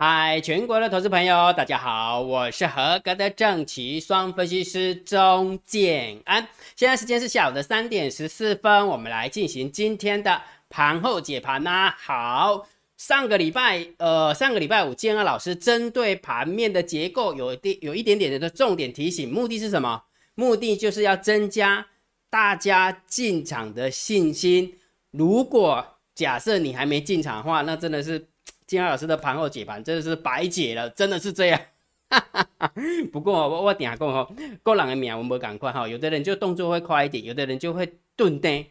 嗨，全国的投资朋友，大家好，我是合格的正奇双分析师钟建安。现在时间是下午的三点十四分，我们来进行今天的盘后解盘啦。好，上个礼拜，呃，上个礼拜五，建安老师针对盘面的结构有点有一点点的重点提醒，目的是什么？目的就是要增加大家进场的信心。如果假设你还没进场的话，那真的是。金老师的盘后解盘真的是白解了，真的是这样。不过我我点下讲吼，个人的命我们赶快哈，有的人就动作会快一点，有的人就会顿呆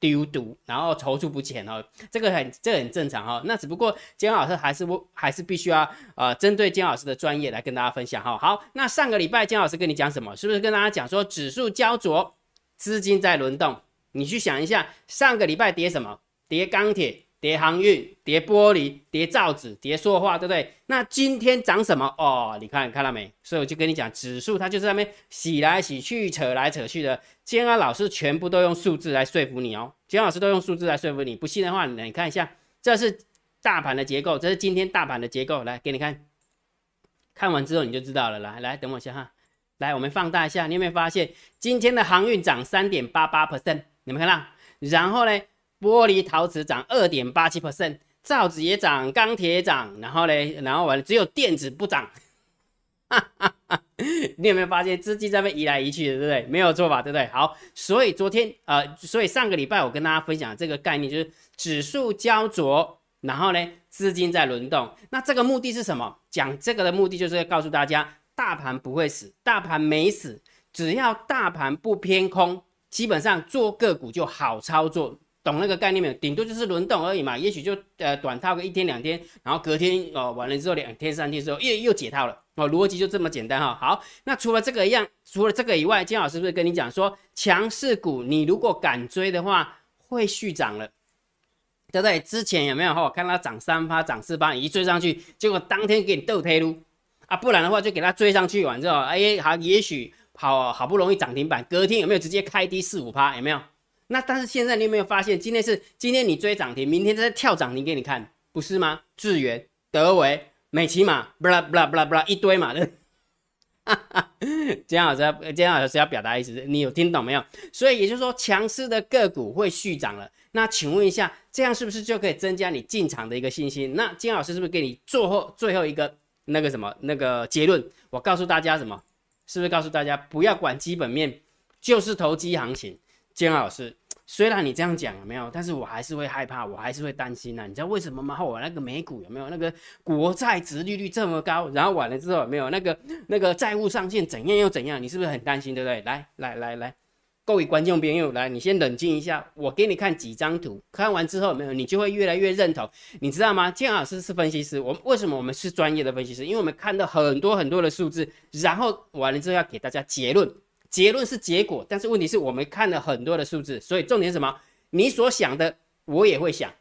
丢毒，然后踌躇不前哦，这个很这很正常哈。那只不过金老师还是我还是必须要呃针对金老师的专业来跟大家分享哈。好，那上个礼拜金老师跟你讲什么？是不是跟大家讲说指数焦灼，资金在轮动？你去想一下，上个礼拜跌什么？跌钢铁。叠航运、叠玻璃、叠造纸、叠塑化，对不对？那今天涨什么？哦，你看看到没？所以我就跟你讲，指数它就是那边洗来洗去、扯来扯去的。今天老师全部都用数字来说服你哦。今天老师都用数字来说服你，不信的话，你看一下，这是大盘的结构，这是今天大盘的结构，来给你看。看完之后你就知道了。来来，等我一下哈。来，我们放大一下，你有没有发现今天的航运涨三点八八 percent？你们看到？然后呢？玻璃陶瓷涨二点八七 percent，造纸也涨，钢铁也涨，然后呢，然后完了只有电子不涨，你有没有发现资金在被移来移去的，对不对？没有错吧，对不对？好，所以昨天呃，所以上个礼拜我跟大家分享这个概念就是指数焦灼，然后呢资金在轮动，那这个目的是什么？讲这个的目的就是要告诉大家，大盘不会死，大盘没死，只要大盘不偏空，基本上做个股就好操作。懂那个概念没有？顶多就是轮动而已嘛，也许就呃短套个一天两天，然后隔天哦完了之后两天三天之后又又解套了哦，逻辑就这么简单哈。好，那除了这个一样，除了这个以外，金老师是不是跟你讲说，强势股你如果敢追的话，会续涨了，对不对？之前有没有哈？看它涨三发涨四发，一追上去，结果当天给你倒推撸啊，不然的话就给它追上去完之后，哎好，也许好好不容易涨停板，隔天有没有直接开低四五趴？有没有？那但是现在你有没有发现，今天是今天你追涨停，明天再跳涨停给你看，不是吗？智源、德维、美骑马，布拉布拉布拉布拉一堆嘛的，哈哈。今天老师，今天老师要表达意思，你有听懂没有？所以也就是说，强势的个股会续涨了。那请问一下，这样是不是就可以增加你进场的一个信心？那金老师是不是给你最后最后一个那个什么那个结论？我告诉大家什么？是不是告诉大家不要管基本面，就是投机行情？金老师，虽然你这样讲有没有，但是我还是会害怕，我还是会担心呐。你知道为什么吗？我那个美股有没有那个国债值利率这么高？然后完了之后有没有那个那个债务上限怎样又怎样？你是不是很担心，对不对？来来来来，各位观众朋友，来，你先冷静一下，我给你看几张图，看完之后有没有，你就会越来越认同。你知道吗？金老师是分析师，我为什么我们是专业的分析师？因为我们看到很多很多的数字，然后完了之后要给大家结论。结论是结果，但是问题是我们看了很多的数字，所以重点是什么？你所想的，我也会想，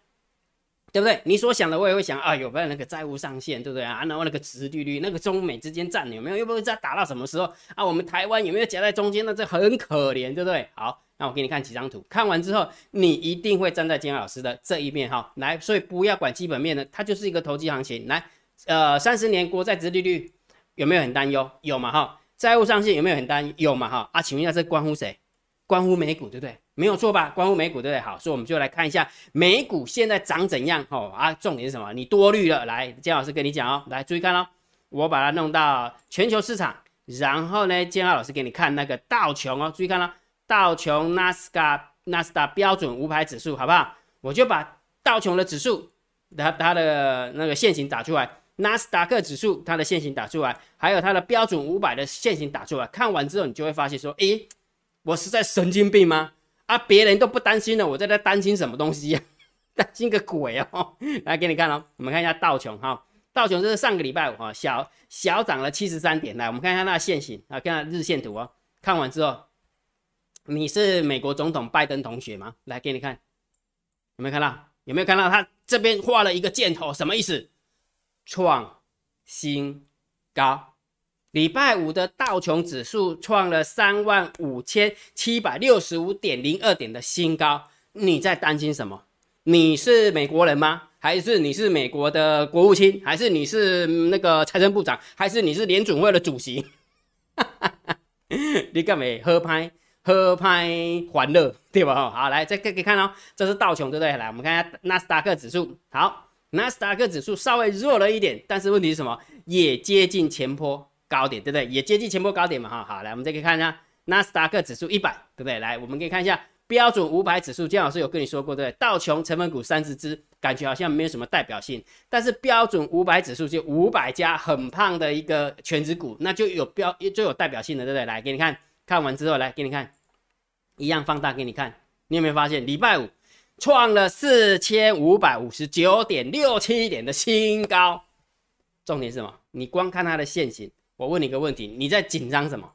对不对？你所想的，我也会想啊，有没有那个债务上限，对不对啊？然后那个殖利率，那个中美之间战有没有？又不会再打到什么时候啊？我们台湾有没有夹在中间？那这很可怜，对不对？好，那我给你看几张图，看完之后，你一定会站在金老师的这一面哈。来，所以不要管基本面的，它就是一个投机行情。来，呃，三十年国债殖利率有没有很担忧？有嘛哈？债务上限有没有很担有嘛哈啊？请问一下，这关乎谁？关乎美股对不对？没有错吧？关乎美股对不对？好，所以我们就来看一下美股现在涨怎样哦啊？重点是什么？你多虑了，来，姜老师跟你讲哦，来注意看哦，我把它弄到全球市场，然后呢，姜老师给你看那个道琼哦，注意看了，道琼纳斯达纳斯达标准五百指数，好不好？我就把道琼的指数，它它的那个线型打出来。纳斯达克指数它的线型打出来，还有它的标准五百的线型打出来，看完之后你就会发现说，诶，我是在神经病吗？啊，别人都不担心了，我在这担心什么东西呀？担心个鬼哦！来给你看哦，我们看一下道琼哈，道琼这是上个礼拜五哈，小小涨了七十三点。来，我们看一下那线型啊，看日线图哦。看完之后，你是美国总统拜登同学吗？来给你看，有没有看到？有没有看到他这边画了一个箭头，什么意思？创新高，礼拜五的道琼指数创了三万五千七百六十五点零二点的新高。你在担心什么？你是美国人吗？还是你是美国的国务卿，还是你是那个财政部长，还是你是联准会的主席？你干嘛喝拍喝拍欢乐，对吧？好，来再给给看哦，这是道琼，对不对？来，我们看一下纳斯达克指数。好，纳斯达克指数稍微弱了一点，但是问题是什么？也接近前坡高点，对不对？也接近前坡高点嘛，哈。好，来，我们再可以看一下纳斯达克指数一百，对不对？来，我们可以看一下标准五百指数。姜老师有跟你说过，对不对？道琼成分股三十只，感觉好像没有什么代表性，但是标准五百指数就五百家很胖的一个全指股，那就有标就有代表性的，对不对？来，给你看。看完之后，来给你看，一样放大给你看。你有没有发现，礼拜五创了四千五百五十九点六七点的新高？重点是什么？你光看它的线型，我问你一个问题：你在紧张什么？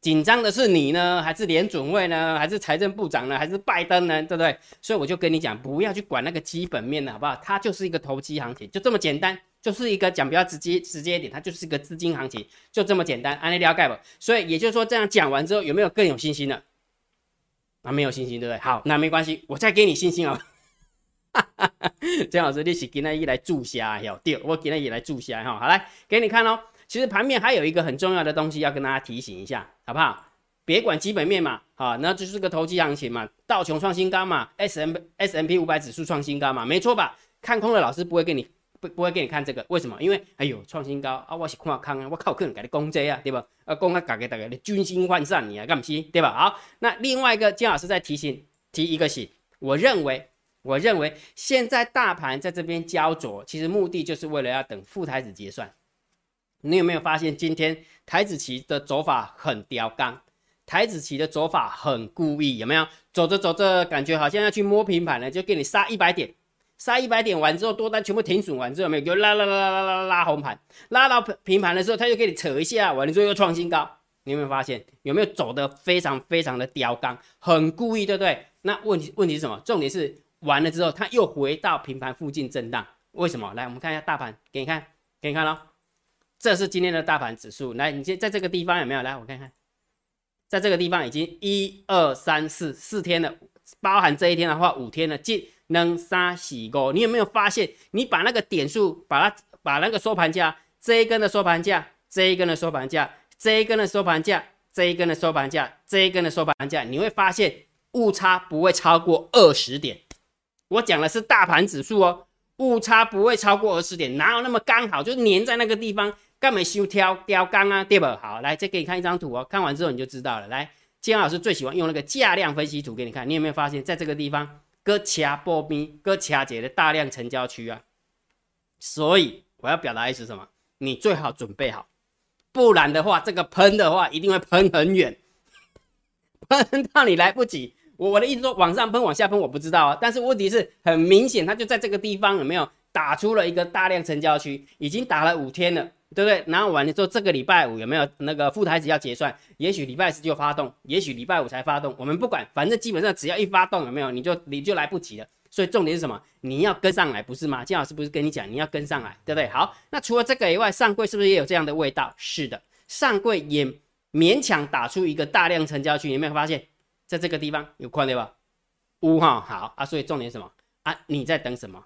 紧张的是你呢，还是联准会呢，还是财政部长呢，还是拜登呢？对不对？所以我就跟你讲，不要去管那个基本面的好不好？它就是一个投机行情，就这么简单。就是一个讲比较直接直接一点，它就是一个资金行情，就这么简单，安利了解不？所以也就是说，这样讲完之后，有没有更有信心了？啊，没有信心，对不对？好，那没关系，我再给你信心啊。姜老师，你是今天一来注下哟，对，我今天也来注下哈。好来，给你看哦。其实盘面还有一个很重要的东西要跟大家提醒一下，好不好？别管基本面嘛，好，那就是个投机行情嘛，道琼创新高嘛，S M S M P 五百指数创新高嘛，没错吧？看空的老师不会给你。不不会给你看这个，为什么？因为哎呦创新高啊，我是看空啊，我靠，可能给你攻击啊，对吧？啊，攻啊，搞给大家的军心涣散，你啊，干不起，对吧？好，那另外一个金老师在提醒提一个醒，我认为，我认为现在大盘在这边焦灼，其实目的就是为了要等副台子结算。你有没有发现今天台子棋的走法很刁刚，台子棋的走法很故意，有没有？走着走着，感觉好像要去摸平盘了，就给你杀一百点。杀一百点完之后，多单全部停损完之后，没有就拉拉拉拉拉拉拉红盘，拉到平盘的时候，他就给你扯一下，完了之后又创新高。你有没有发现？有没有走的非常非常的刁刚，很故意，对不对？那问题问题是什么？重点是完了之后，他又回到平盘附近震荡，为什么？来，我们看一下大盘，给你看，给你看喽。这是今天的大盘指数，来，你先在这个地方有没有？来，我看看，在这个地方已经一二三四四天了，包含这一天的话，五天了，近。能杀洗过，你有没有发现？你把那个点数，把它把那个收盘价，这一根的收盘价，这一根的收盘价，这一根的收盘价，这一根的收盘价，这一根的收盘价，你会发现误差不会超过二十点。我讲的是大盘指数哦，误差不会超过二十点，哪有那么刚好就粘在那个地方，干嘛修挑雕钢啊，对不？好，来再给你看一张图哦，看完之后你就知道了。来，金老师最喜欢用那个价量分析图给你看，你有没有发现，在这个地方？搁掐波边，搁掐节的大量成交区啊，所以我要表达意思什么？你最好准备好，不然的话，这个喷的话一定会喷很远，喷到你来不及。我我的意思说，往上喷，往下喷，我不知道啊。但是问题是很明显，它就在这个地方，有没有打出了一个大量成交区？已经打了五天了。对不对？然后完了之后，这个礼拜五有没有那个副台子要结算？也许礼拜四就发动，也许礼拜五才发动，我们不管，反正基本上只要一发动，有没有你就你就来不及了。所以重点是什么？你要跟上来，不是吗？金老师不是跟你讲你要跟上来，对不对？好，那除了这个以外，上柜是不是也有这样的味道？是的，上柜也勉强打出一个大量成交区，有没有发现，在这个地方有宽对吧？五哈好啊，所以重点什么啊？你在等什么？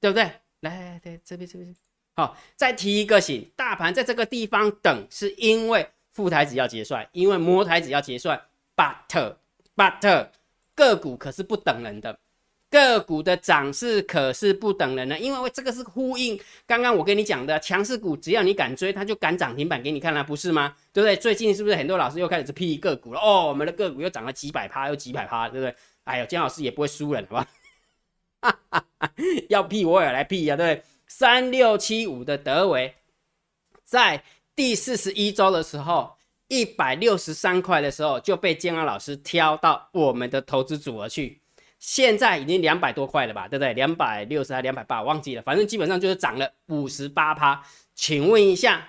对不对？来，对这边这边。好，再提一个醒，大盘在这个地方等，是因为副台子要结算，因为摩台子要结算。Butter，Butter，个股可是不等人的，个股的涨势可是不等人的，因为这个是呼应刚刚我跟你讲的强势股，只要你敢追，它就敢涨停板给你看了，不是吗？对不对？最近是不是很多老师又开始批个股了？哦，我们的个股又涨了几百趴，又几百趴，对不对？哎呦，姜老师也不会输人，好吧？要批我也来批呀，对不对？三六七五的德维，在第四十一周的时候，一百六十三块的时候就被建安老师挑到我们的投资组合去，现在已经两百多块了吧，对不对？两百六十还两百八，忘记了，反正基本上就是涨了五十八趴。请问一下，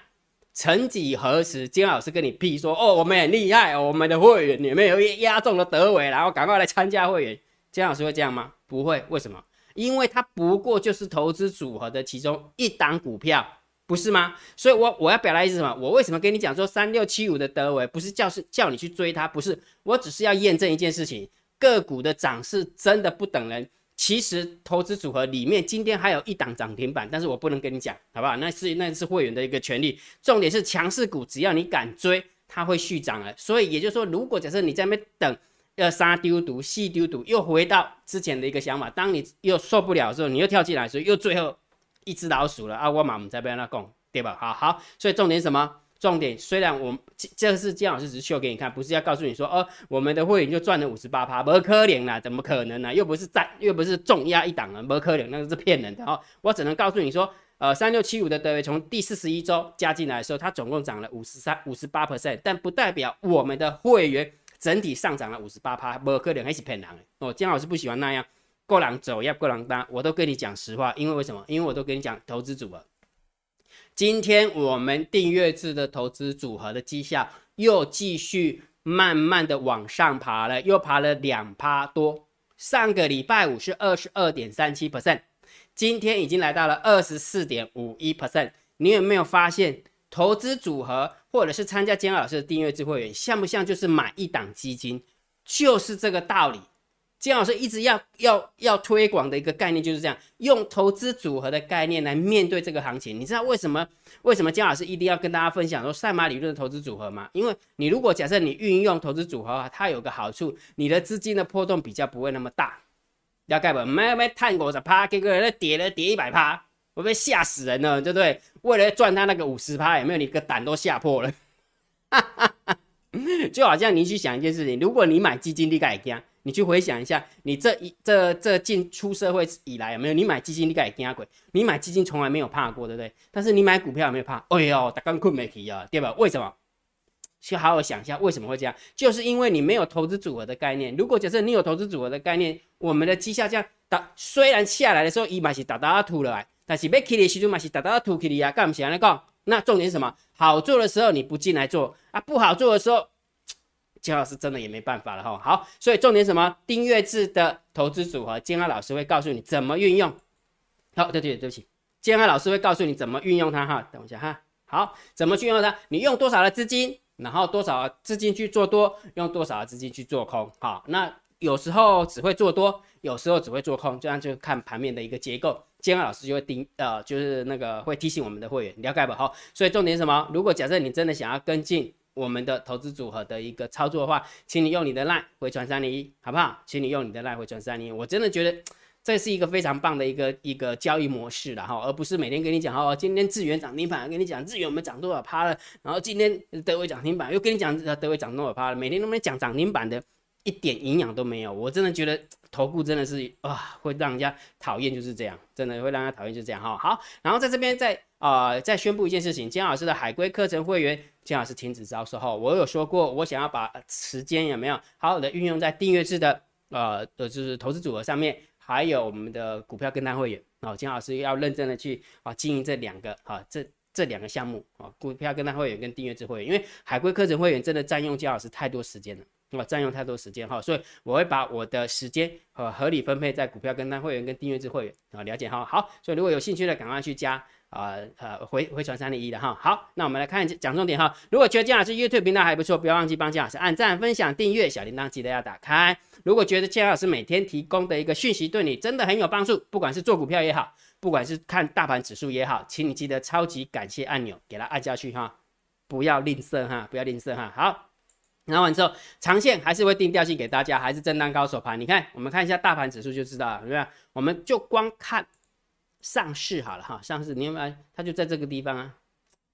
曾几何时，金安老师跟你 P 说，哦，我们很厉害，我们的会员里面有压中了德维，然后赶快来参加会员，金老师会这样吗？不会，为什么？因为它不过就是投资组合的其中一档股票，不是吗？所以，我我要表达意思什么？我为什么跟你讲说三六七五的德维不是叫是叫你去追它？不是，我只是要验证一件事情：个股的涨势真的不等人。其实投资组合里面今天还有一档涨停板，但是我不能跟你讲，好不好？那是那是会员的一个权利。重点是强势股，只要你敢追，它会续涨了。所以也就是说，如果假设你在那边等，要杀丢毒、细丢毒，又回到之前的一个想法，当你又受不了的时候，你又跳进来的时候，又最后一只老鼠了啊！我马唔在边那讲，对吧？好好，所以重点什么？重点虽然我这这个是姜老师只是秀给你看，不是要告诉你说哦，我们的会员就赚了五十八趴，不可怜啦，怎么可能呢？又不是占，又不是重压一档啊，不可怜，那个是骗人的哦。我只能告诉你说，呃，三六七五的德威从第四十一周加进来的时候，它总共涨了五十三五十八 percent，但不代表我们的会员整体上涨了五十八趴，不可能还是骗人的哦。姜老师不喜欢那样，过狼走要过狼单，我都跟你讲实话，因为为什么？因为我都跟你讲投资组合。今天我们订阅制的投资组合的绩效又继续慢慢的往上爬了，又爬了两趴多。上个礼拜五是二十二点三七 percent，今天已经来到了二十四点五一 percent。你有没有发现，投资组合或者是参加姜老师的订阅制会员，像不像就是买一档基金，就是这个道理。金老师一直要要要推广的一个概念就是这样，用投资组合的概念来面对这个行情。你知道为什么？为什么金老师一定要跟大家分享说赛马理论的投资组合吗？因为你如果假设你运用投资组合，它有个好处，你的资金的波动比较不会那么大。要盖不？没没探五十趴，结果那跌了跌一百趴，会被吓死人了，对不对？为了赚他那个五十趴，有没有？你个胆都吓破了。就好像你去想一件事情，如果你买基金，你敢惊？你去回想一下，你这一这这进出社会以来有没有？你买基金你敢惊鬼？你买基金从来没有怕过，对不对？但是你买股票有没有怕？哎呦，打刚困没提啊，对吧？为什么？去好好想一下，为什么会这样？就是因为你没有投资组合的概念。如果假设你有投资组合的概念，我们的绩效这样打，虽然下来的时候一买是打打吐了，但是被 k 的时候嘛是打打吐 k 的啊，干不起来讲。那重点是什么？好做的时候你不进来做啊，不好做的时候。金老师真的也没办法了哈。好，所以重点什么？订阅制的投资组合，金安老师会告诉你怎么运用。好，对对对不起，金安老师会告诉你怎么运用它哈。等一下哈。好，怎么去用它？你用多少的资金，然后多少资金去做多，用多少的资金去做空。好，那有时候只会做多，有时候只会做空，这样就看盘面的一个结构。监安老师就会盯呃，就是那个会提醒我们的会员了解吧。好，所以重点什么？如果假设你真的想要跟进。我们的投资组合的一个操作的话，请你用你的 line 回传三零一，好不好？请你用你的 line 回传三零一，我真的觉得这是一个非常棒的一个一个交易模式了哈，而不是每天跟你讲哦，今天智源涨停板，跟你讲智源我们涨多少趴了，然后今天德威涨停板又跟你讲德威涨多少趴了，每天都没讲涨停板的，一点营养都没有，我真的觉得。投顾真的是啊，会让人家讨厌，就是这样，真的会让人家讨厌，就是这样哈。好，然后在这边再啊再宣布一件事情，金老师的海归课程会员，金老师停止招收后，我有说过，我想要把时间有没有好好的运用在订阅制的呃呃就是投资组合上面，还有我们的股票跟单会员哦。金老师要认真的去啊经营这两个啊这这两个项目啊，股票跟单会员跟订阅制会员，因为海归课程会员真的占用金老师太多时间了。我占用太多时间哈，所以我会把我的时间和合理分配在股票跟单会员跟订阅制会员啊，了解哈。好，所以如果有兴趣的，赶快去加啊呃回回传三零一的哈。好，那我们来看讲重点哈。如果觉得姜老师 YouTube 频道还不错，不要忘记帮姜老师按赞、分享、订阅，小铃铛记得要打开。如果觉得姜老师每天提供的一个讯息对你真的很有帮助，不管是做股票也好，不管是看大盘指数也好，请你记得超级感谢按钮给它按下去哈，不要吝啬哈，不要吝啬哈。好。拿完之后，长线还是会定调性给大家，还是震荡高手盘。你看，我们看一下大盘指数就知道了，对不对？我们就光看上市好了哈，上市你有没有？它就在这个地方啊，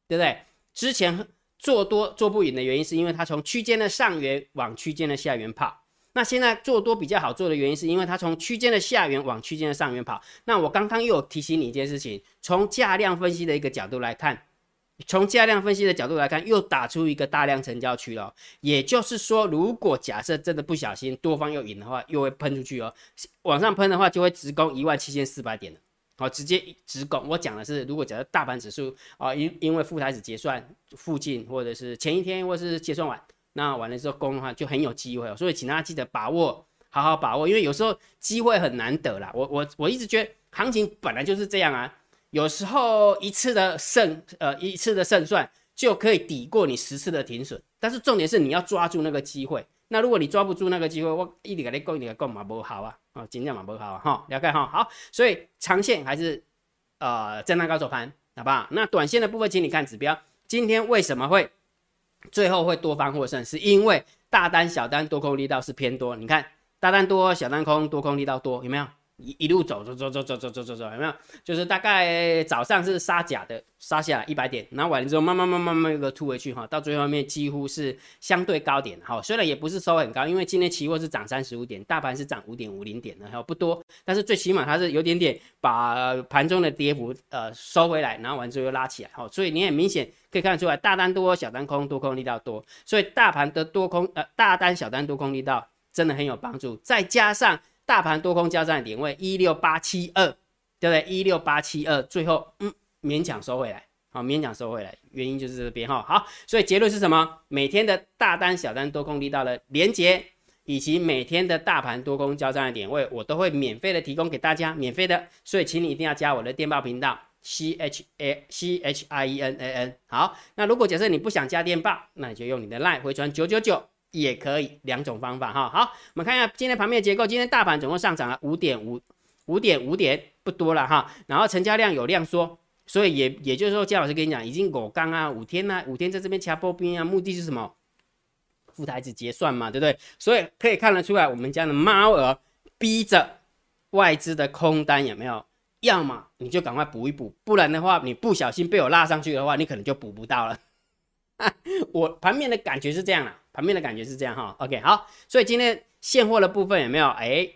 对不对？之前做多做不赢的原因，是因为它从区间的上缘往区间的下缘跑。那现在做多比较好做的原因，是因为它从区间的下缘往区间的上缘跑。那我刚刚又有提醒你一件事情，从价量分析的一个角度来看。从价量分析的角度来看，又打出一个大量成交区了。也就是说，如果假设真的不小心多方又赢的话，又会喷出去哦。往上喷的话，就会直攻一万七千四百点好，直接直攻。我讲的是，如果假设大盘指数啊，因因为副台子结算附近，或者是前一天，或是结算完，那完了之后攻的话，就很有机会哦。所以请大家记得把握，好好把握，因为有时候机会很难得啦。我我我一直觉得行情本来就是这样啊。有时候一次的胜，呃，一次的胜算就可以抵过你十次的停损。但是重点是你要抓住那个机会，那如果你抓不住那个机会，我一直跟你讲，一直跟你讲嘛不好啊，哦，尽量嘛不好啊，哈，了解哈，好，所以长线还是呃震荡高手盘，好不好？那短线的部分，请你看指标，今天为什么会最后会多方获胜？是因为大单、小单多空力道是偏多，你看大单多，小单空，多空力道多，有没有？一一路走走走走走走走走走，有没有？就是大概早上是杀假的，杀下来一百点，然后完了之后慢慢慢慢慢一个突回去哈，到最后面几乎是相对高点哈，虽然也不是收很高，因为今天期货是涨三十五点，大盘是涨五点五零点的，还不多，但是最起码它是有点点把盘中的跌幅呃收回来，然后完之后又拉起来哈，所以你很明显可以看得出来，大单多，小单空，多空力道多，所以大盘的多空呃大单小单多空力道真的很有帮助，再加上。大盘多空交战的点位一六八七二，对不对？一六八七二，最后嗯勉强收回来，好勉强收回来，原因就是这边哈。好，所以结论是什么？每天的大单、小单多空力道的连接，以及每天的大盘多空交战的点位，我都会免费的提供给大家，免费的。所以请你一定要加我的电报频道 C H A C H I E N A N。好，那如果假设你不想加电报，那你就用你的 LINE 回传九九九。也可以两种方法哈，好，我们看一下今天盘面结构。今天大盘总共上涨了五点五五点五点，不多了哈。然后成交量有量缩，所以也也就是说，姜老师跟你讲，已经五刚啊，五天啊，五天在这边掐波兵啊，目的是什么？副台子结算嘛，对不对？所以可以看得出来，我们家的猫儿逼着外资的空单有没有？要么你就赶快补一补，不然的话，你不小心被我拉上去的话，你可能就补不到了。我盘面的感觉是这样的。盘面的感觉是这样哈，OK 好，所以今天现货的部分有没有？哎，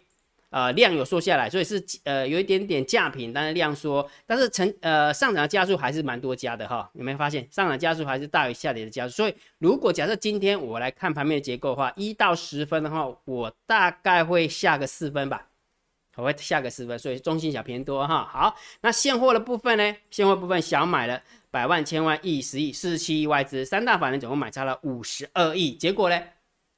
呃量有缩下来，所以是呃有一点点价平，但是量缩，但是成呃上涨的加速还是蛮多加的哈，有没有发现上涨加速还是大于下跌的加速？所以如果假设今天我来看盘面的结构的话，一到十分的话，我大概会下个四分吧，我会下个四分，所以中性小偏多哈。好，那现货的部分呢？现货部分小买了。百万、千万、亿、十亿、四十七亿外资，三大法人总共买差了五十二亿，结果呢，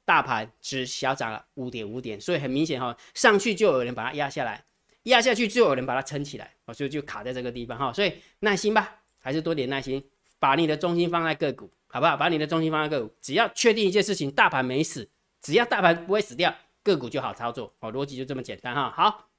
大盘只小涨了五点五点，所以很明显哈，上去就有人把它压下来，压下去就有人把它撑起来，所以就卡在这个地方哈，所以耐心吧，还是多点耐心，把你的重心放在个股，好不好？把你的重心放在个股，只要确定一件事情，大盘没死，只要大盘不会死掉，个股就好操作，哦，逻辑就这么简单哈，好。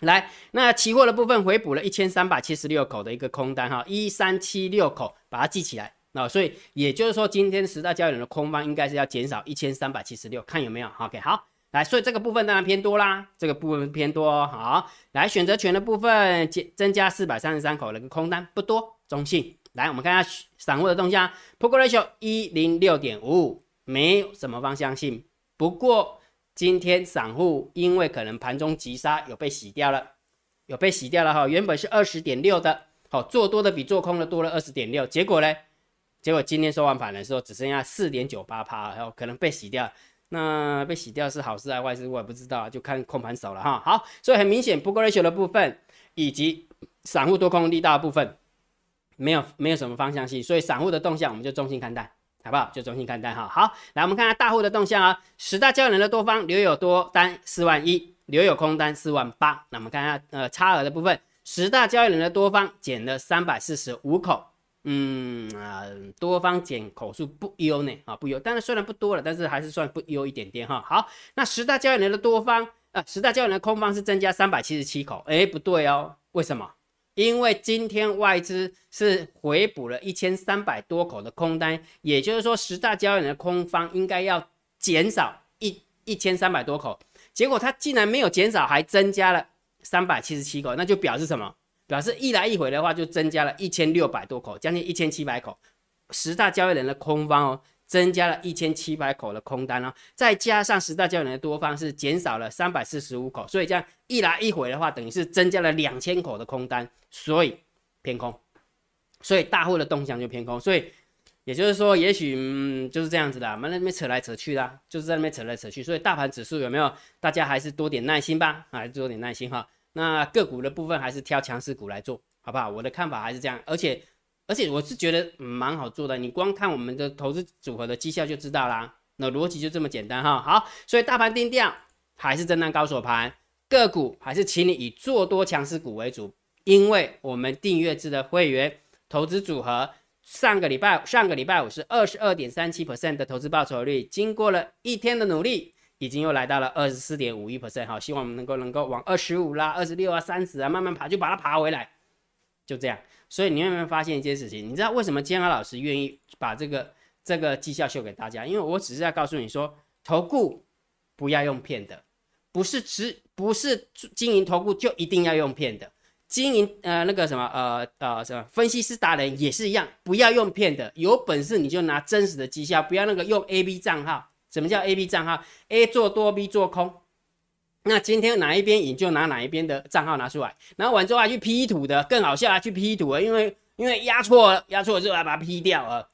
来，那期货的部分回补了一千三百七十六口的一个空单哈，一三七六口，把它记起来。那所以也就是说，今天十大交易人的空方应该是要减少一千三百七十六，看有没有？OK，好，来，所以这个部分当然偏多啦，这个部分偏多。好，来选择权的部分减增加四百三十三口的一个空单，不多，中性。来，我们看一下散户的动向，Poker Ratio 一零六点五五，没有什么方向性，不过。今天散户因为可能盘中急杀有被洗掉了，有被洗掉了哈，原本是二十点六的，好做多的比做空的多了二十点六，结果呢？结果今天收完盘的时候只剩下四点九八趴，然后可能被洗掉，那被洗掉是好事还是坏事我也不知道，就看控盘手了哈。好，所以很明显，不过 ratio 的部分以及散户多空力大部分没有没有什么方向性，所以散户的动向我们就中性看待。好不好？就中性看单哈。好，来我们看下大户的动向啊。十大交易人的多方留有多单四万一，留有空单四万八。那我们看一下呃差额的部分，十大交易人的多方减了三百四十五口。嗯啊，多方减口数不优呢啊不优，但是虽然不多了，但是还是算不优一点点哈。好，那十大交易人的多方啊，十大交易人的空方是增加三百七十七口。哎，不对哦，为什么？因为今天外资是回补了一千三百多口的空单，也就是说十大交易人的空方应该要减少一一千三百多口，结果它竟然没有减少，还增加了三百七十七口，那就表示什么？表示一来一回的话就增加了一千六百多口，将近一千七百口，十大交易人的空方哦。增加了一千七百口的空单哦，再加上十大交易人的多方是减少了三百四十五口，所以这样一来一回的话，等于是增加了两千口的空单，所以偏空，所以大户的动向就偏空，所以也就是说，也许嗯就是这样子的，我们那边扯来扯去的，就是在那边扯来扯去，所以大盘指数有没有？大家还是多点耐心吧，还是多点耐心哈。那个股的部分还是挑强势股来做，好不好？我的看法还是这样，而且。而且我是觉得蛮好做的，你光看我们的投资组合的绩效就知道啦。那逻辑就这么简单哈。好，所以大盘定调还是震荡高手盘，个股还是请你以做多强势股为主，因为我们订阅制的会员投资组合上个礼拜上个礼拜五是二十二点三七 percent 的投资报酬率，经过了一天的努力，已经又来到了二十四点五一 percent。好，希望我们能够能够往二十五啦、二十六啊、三十啊慢慢爬，就把它爬回来，就这样。所以你有没有发现一件事情？你知道为什么建安老师愿意把这个这个绩效秀给大家？因为我只是在告诉你说，投顾不要用骗的，不是只不是经营投顾就一定要用骗的。经营呃那个什么呃呃什么分析师达人也是一样，不要用骗的，有本事你就拿真实的绩效，不要那个用 A B 账号。什么叫 A B 账号？A 做多，B 做空。那今天哪一边赢就拿哪一边的账号拿出来，然后完之后还去 P 图的，更好笑啊，去 P 图了，因为因为压错，压错之后还把它 P 掉了，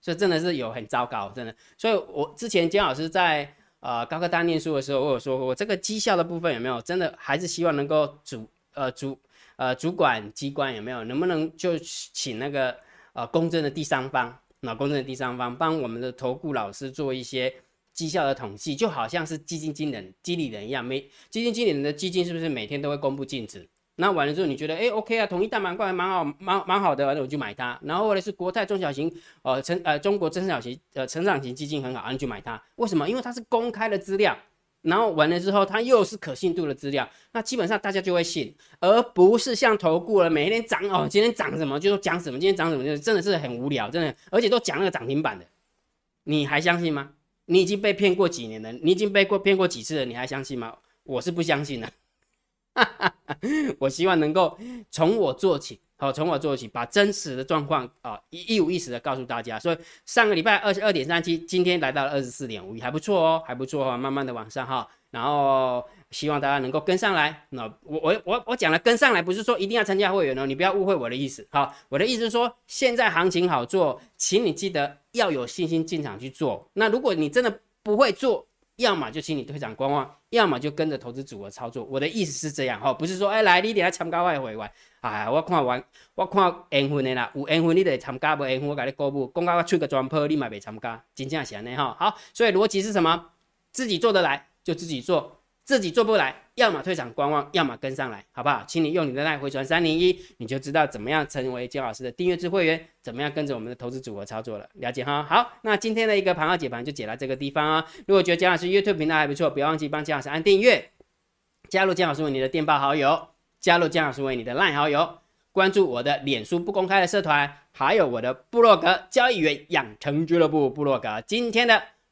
所以真的是有很糟糕，真的。所以我之前姜老师在呃高科大念书的时候，我有说过，我这个绩效的部分有没有真的还是希望能够主呃主。呃，主管机关有没有？能不能就请那个呃公正的第三方，那公正的第三方帮我们的投顾老师做一些绩效的统计，就好像是基金经理、经理人一样，每基金经理人的基金是不是每天都会公布净值？那完了之后，你觉得哎，OK 啊，统一大板块蛮好，蛮蛮好的，那我就买它。然后或者是国泰中小型，呃成呃中国中小型呃成长型基金很好，你就买它。为什么？因为它是公开的资料。然后完了之后，它又是可信度的资料，那基本上大家就会信，而不是像投顾了，每天涨哦，今天涨什么就说讲什么，今天涨什么就真的是很无聊，真的，而且都讲那个涨停板的，你还相信吗？你已经被骗过几年了，你已经被过骗过几次了，你还相信吗？我是不相信的，我希望能够从我做起。好，从我做起，把真实的状况啊一一五一十的告诉大家。所以上个礼拜二十二点三七，今天来到了二十四点五一，还不错哦，还不错哦，慢慢的往上哈。然后希望大家能够跟上来。那我我我我讲了跟上来，不是说一定要参加会员哦，你不要误会我的意思。好，我的意思是说，现在行情好做，请你记得要有信心进场去做。那如果你真的不会做，要么就请你退场观望，要么就跟着投资组合操作。我的意思是这样哈，不是说哎来你得要参加外汇玩，哎我看完我看缘分的啦，有缘分你得参加，无缘分我给你公布，公告我出个专铺，你嘛别参加，真正是安尼哈。好，所以逻辑是什么？自己做得来就自己做。自己做不来，要么退场观望，要么跟上来，好不好？请你用你的赖回传三零一，你就知道怎么样成为姜老师的订阅制会员，怎么样跟着我们的投资组合操作了。了解哈？好，那今天的一个盘号解盘就解到这个地方啊。如果觉得姜老师 YouTube 频道还不错，不要忘记帮姜老师按订阅，加入姜老师为你的电报好友，加入姜老师为你的赖好友，关注我的脸书不公开的社团，还有我的部落格交易员养成俱乐部部落格。今天的。